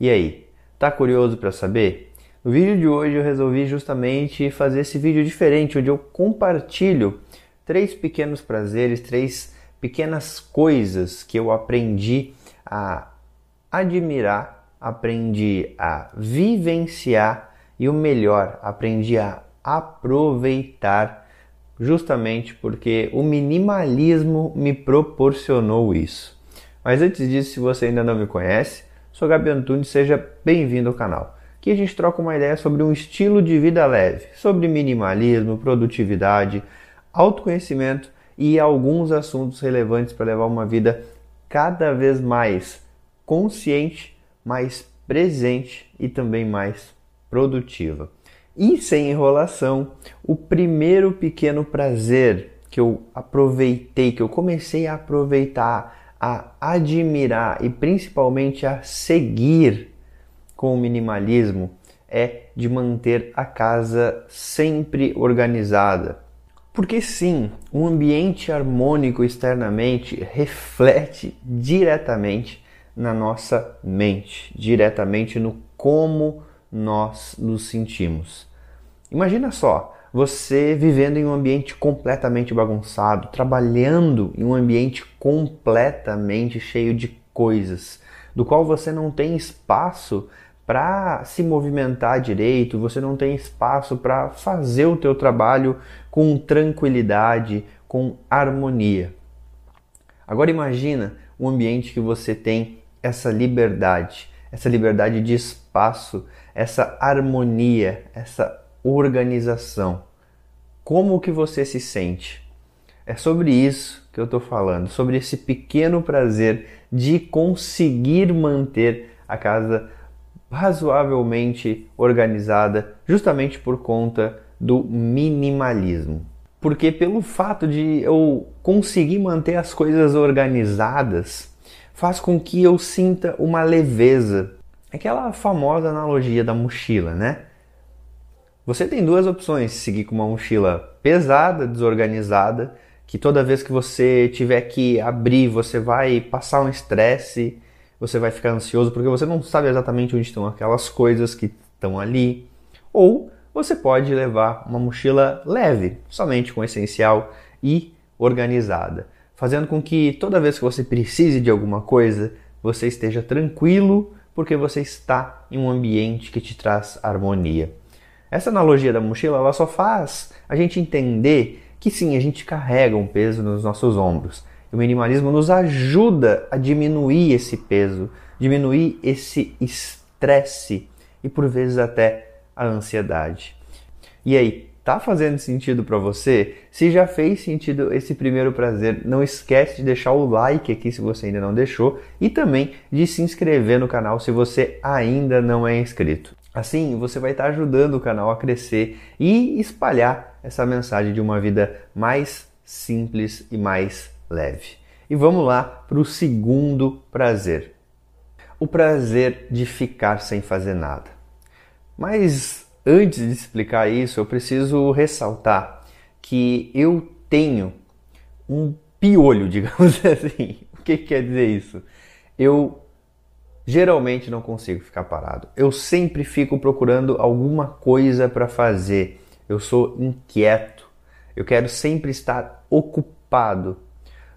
E aí, tá curioso para saber? No vídeo de hoje eu resolvi justamente fazer esse vídeo diferente, onde eu compartilho três pequenos prazeres, três pequenas coisas que eu aprendi a admirar, aprendi a vivenciar e o melhor, aprendi a aproveitar, justamente porque o minimalismo me proporcionou isso. Mas antes disso, se você ainda não me conhece, Sou Gabi Antunes, seja bem-vindo ao canal. Aqui a gente troca uma ideia sobre um estilo de vida leve, sobre minimalismo, produtividade, autoconhecimento e alguns assuntos relevantes para levar uma vida cada vez mais consciente, mais presente e também mais produtiva. E sem enrolação, o primeiro pequeno prazer que eu aproveitei, que eu comecei a aproveitar a admirar e principalmente a seguir com o minimalismo é de manter a casa sempre organizada. Porque sim, um ambiente harmônico externamente reflete diretamente na nossa mente, diretamente no como nós nos sentimos. Imagina só, você vivendo em um ambiente completamente bagunçado, trabalhando em um ambiente completamente cheio de coisas, do qual você não tem espaço para se movimentar direito, você não tem espaço para fazer o teu trabalho com tranquilidade, com harmonia. Agora imagina um ambiente que você tem essa liberdade, essa liberdade de espaço, essa harmonia, essa organização. Como que você se sente? É sobre isso que eu estou falando, sobre esse pequeno prazer de conseguir manter a casa razoavelmente organizada, justamente por conta do minimalismo. Porque pelo fato de eu conseguir manter as coisas organizadas, faz com que eu sinta uma leveza. Aquela famosa analogia da mochila, né? Você tem duas opções: seguir com uma mochila pesada, desorganizada, que toda vez que você tiver que abrir, você vai passar um estresse, você vai ficar ansioso porque você não sabe exatamente onde estão aquelas coisas que estão ali. Ou você pode levar uma mochila leve, somente com essencial e organizada, fazendo com que toda vez que você precise de alguma coisa, você esteja tranquilo porque você está em um ambiente que te traz harmonia. Essa analogia da mochila ela só faz a gente entender que sim, a gente carrega um peso nos nossos ombros. O minimalismo nos ajuda a diminuir esse peso, diminuir esse estresse e por vezes até a ansiedade. E aí, tá fazendo sentido para você? Se já fez sentido esse primeiro prazer, não esquece de deixar o like aqui se você ainda não deixou e também de se inscrever no canal se você ainda não é inscrito. Assim, você vai estar ajudando o canal a crescer e espalhar essa mensagem de uma vida mais simples e mais leve. E vamos lá para o segundo prazer: o prazer de ficar sem fazer nada. Mas antes de explicar isso, eu preciso ressaltar que eu tenho um piolho, digamos assim. O que quer dizer isso? Eu geralmente não consigo ficar parado. Eu sempre fico procurando alguma coisa para fazer. Eu sou inquieto. Eu quero sempre estar ocupado.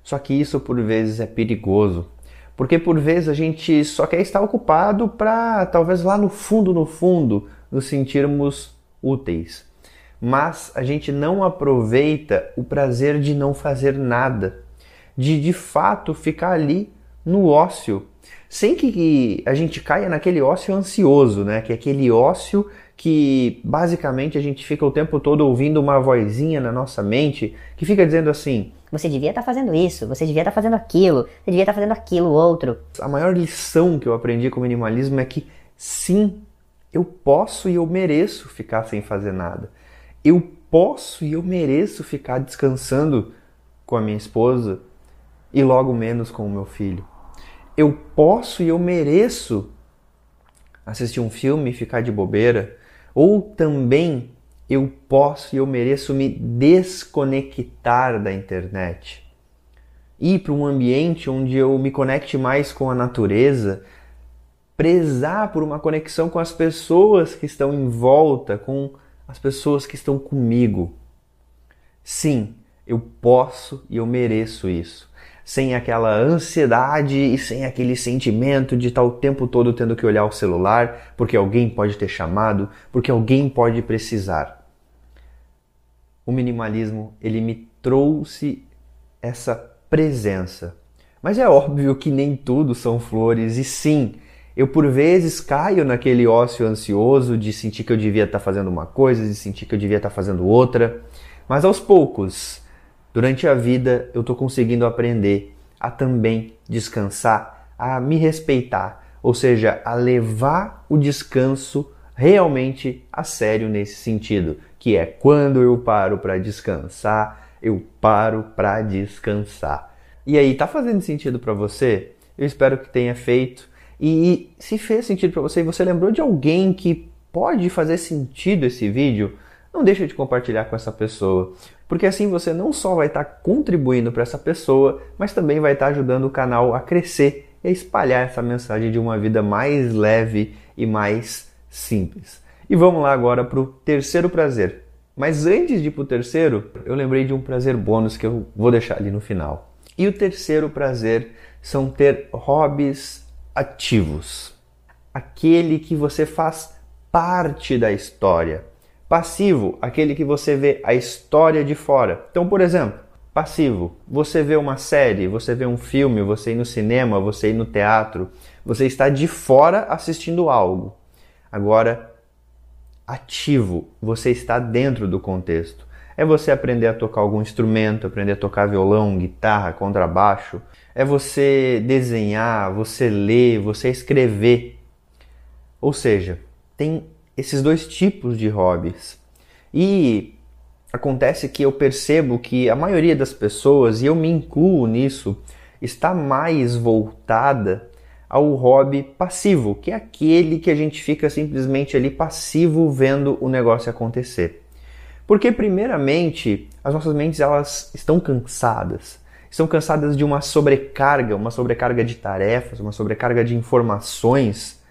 Só que isso por vezes é perigoso. Porque por vezes a gente só quer estar ocupado para talvez lá no fundo, no fundo, nos sentirmos úteis. Mas a gente não aproveita o prazer de não fazer nada, de de fato ficar ali no ócio, sem que a gente caia naquele ócio ansioso, né? Que é aquele ócio que basicamente a gente fica o tempo todo ouvindo uma vozinha na nossa mente que fica dizendo assim: você devia estar tá fazendo isso, você devia estar tá fazendo aquilo, você devia estar tá fazendo aquilo outro. A maior lição que eu aprendi com o minimalismo é que sim, eu posso e eu mereço ficar sem fazer nada. Eu posso e eu mereço ficar descansando com a minha esposa e logo menos com o meu filho. Eu posso e eu mereço assistir um filme e ficar de bobeira, ou também eu posso e eu mereço me desconectar da internet. Ir para um ambiente onde eu me conecte mais com a natureza, prezar por uma conexão com as pessoas que estão em volta, com as pessoas que estão comigo. Sim, eu posso e eu mereço isso sem aquela ansiedade e sem aquele sentimento de estar o tempo todo tendo que olhar o celular porque alguém pode ter chamado, porque alguém pode precisar. O minimalismo, ele me trouxe essa presença. Mas é óbvio que nem tudo são flores e sim, eu por vezes caio naquele ócio ansioso de sentir que eu devia estar fazendo uma coisa, de sentir que eu devia estar fazendo outra, mas aos poucos Durante a vida eu estou conseguindo aprender a também descansar, a me respeitar, ou seja, a levar o descanso realmente a sério nesse sentido, que é quando eu paro para descansar, eu paro para descansar. E aí, tá fazendo sentido para você? Eu espero que tenha feito. E se fez sentido para você e você lembrou de alguém que pode fazer sentido esse vídeo, não deixa de compartilhar com essa pessoa, porque assim você não só vai estar contribuindo para essa pessoa, mas também vai estar ajudando o canal a crescer e a espalhar essa mensagem de uma vida mais leve e mais simples. E vamos lá agora para o terceiro prazer. Mas antes de ir para o terceiro, eu lembrei de um prazer bônus que eu vou deixar ali no final. E o terceiro prazer são ter hobbies ativos. Aquele que você faz parte da história Passivo, aquele que você vê a história de fora. Então, por exemplo, passivo, você vê uma série, você vê um filme, você ir no cinema, você ir no teatro, você está de fora assistindo algo. Agora, ativo, você está dentro do contexto. É você aprender a tocar algum instrumento, aprender a tocar violão, guitarra, contrabaixo. É você desenhar, você ler, você escrever. Ou seja, tem esses dois tipos de hobbies. E acontece que eu percebo que a maioria das pessoas, e eu me incluo nisso, está mais voltada ao hobby passivo, que é aquele que a gente fica simplesmente ali passivo vendo o negócio acontecer. Porque primeiramente, as nossas mentes elas estão cansadas. Estão cansadas de uma sobrecarga, uma sobrecarga de tarefas, uma sobrecarga de informações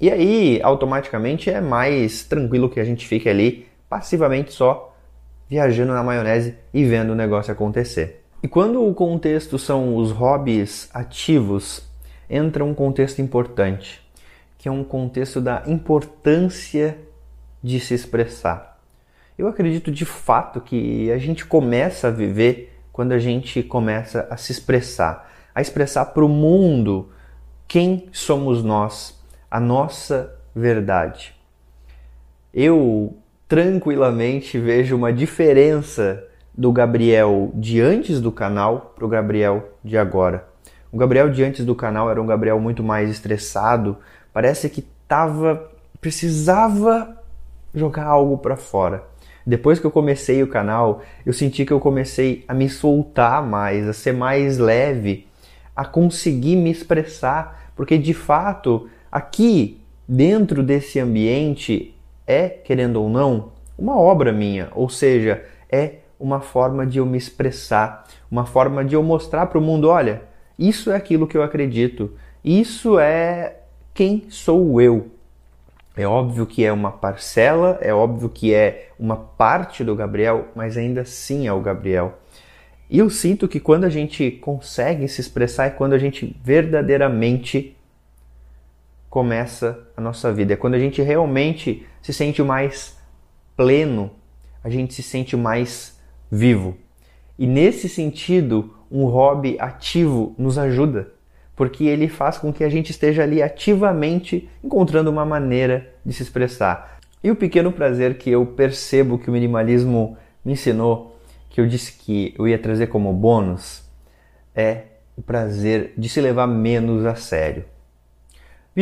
e aí, automaticamente, é mais tranquilo que a gente fique ali passivamente só viajando na maionese e vendo o negócio acontecer. E quando o contexto são os hobbies ativos, entra um contexto importante, que é um contexto da importância de se expressar. Eu acredito de fato que a gente começa a viver quando a gente começa a se expressar, a expressar para o mundo quem somos nós, a nossa verdade. Eu tranquilamente vejo uma diferença do Gabriel de antes do canal para o Gabriel de agora. O Gabriel de antes do canal era um Gabriel muito mais estressado, parece que tava precisava jogar algo para fora. Depois que eu comecei o canal, eu senti que eu comecei a me soltar mais, a ser mais leve, a conseguir me expressar, porque de fato Aqui, dentro desse ambiente, é, querendo ou não, uma obra minha, ou seja, é uma forma de eu me expressar, uma forma de eu mostrar para o mundo: olha, isso é aquilo que eu acredito, isso é quem sou eu. É óbvio que é uma parcela, é óbvio que é uma parte do Gabriel, mas ainda assim é o Gabriel. E eu sinto que quando a gente consegue se expressar é quando a gente verdadeiramente começa a nossa vida. É quando a gente realmente se sente mais pleno, a gente se sente mais vivo. E nesse sentido, um hobby ativo nos ajuda, porque ele faz com que a gente esteja ali ativamente encontrando uma maneira de se expressar. E o pequeno prazer que eu percebo que o minimalismo me ensinou que eu disse que eu ia trazer como bônus é o prazer de se levar menos a sério.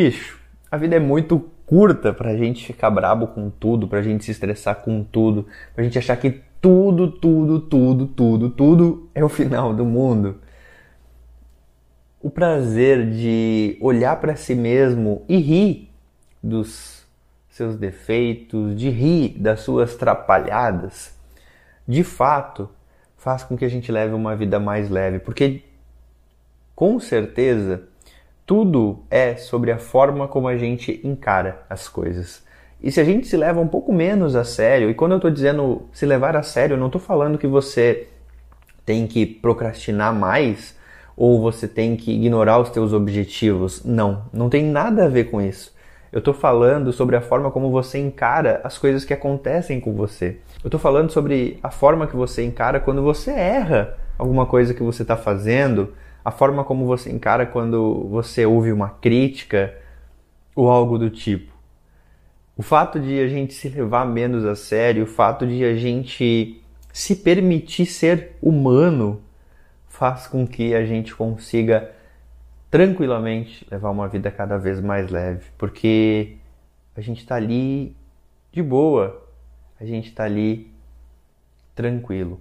Bicho, a vida é muito curta pra gente ficar brabo com tudo, pra gente se estressar com tudo, pra gente achar que tudo, tudo, tudo, tudo, tudo é o final do mundo. O prazer de olhar para si mesmo e rir dos seus defeitos, de rir das suas trapalhadas, de fato faz com que a gente leve uma vida mais leve, porque com certeza tudo é sobre a forma como a gente encara as coisas. E se a gente se leva um pouco menos a sério, e quando eu estou dizendo se levar a sério, eu não estou falando que você tem que procrastinar mais ou você tem que ignorar os teus objetivos. Não, não tem nada a ver com isso. Eu estou falando sobre a forma como você encara as coisas que acontecem com você. Eu estou falando sobre a forma que você encara quando você erra alguma coisa que você está fazendo, a forma como você encara quando você ouve uma crítica ou algo do tipo. O fato de a gente se levar menos a sério, o fato de a gente se permitir ser humano, faz com que a gente consiga tranquilamente levar uma vida cada vez mais leve, porque a gente está ali de boa, a gente está ali tranquilo.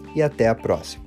e até a próxima.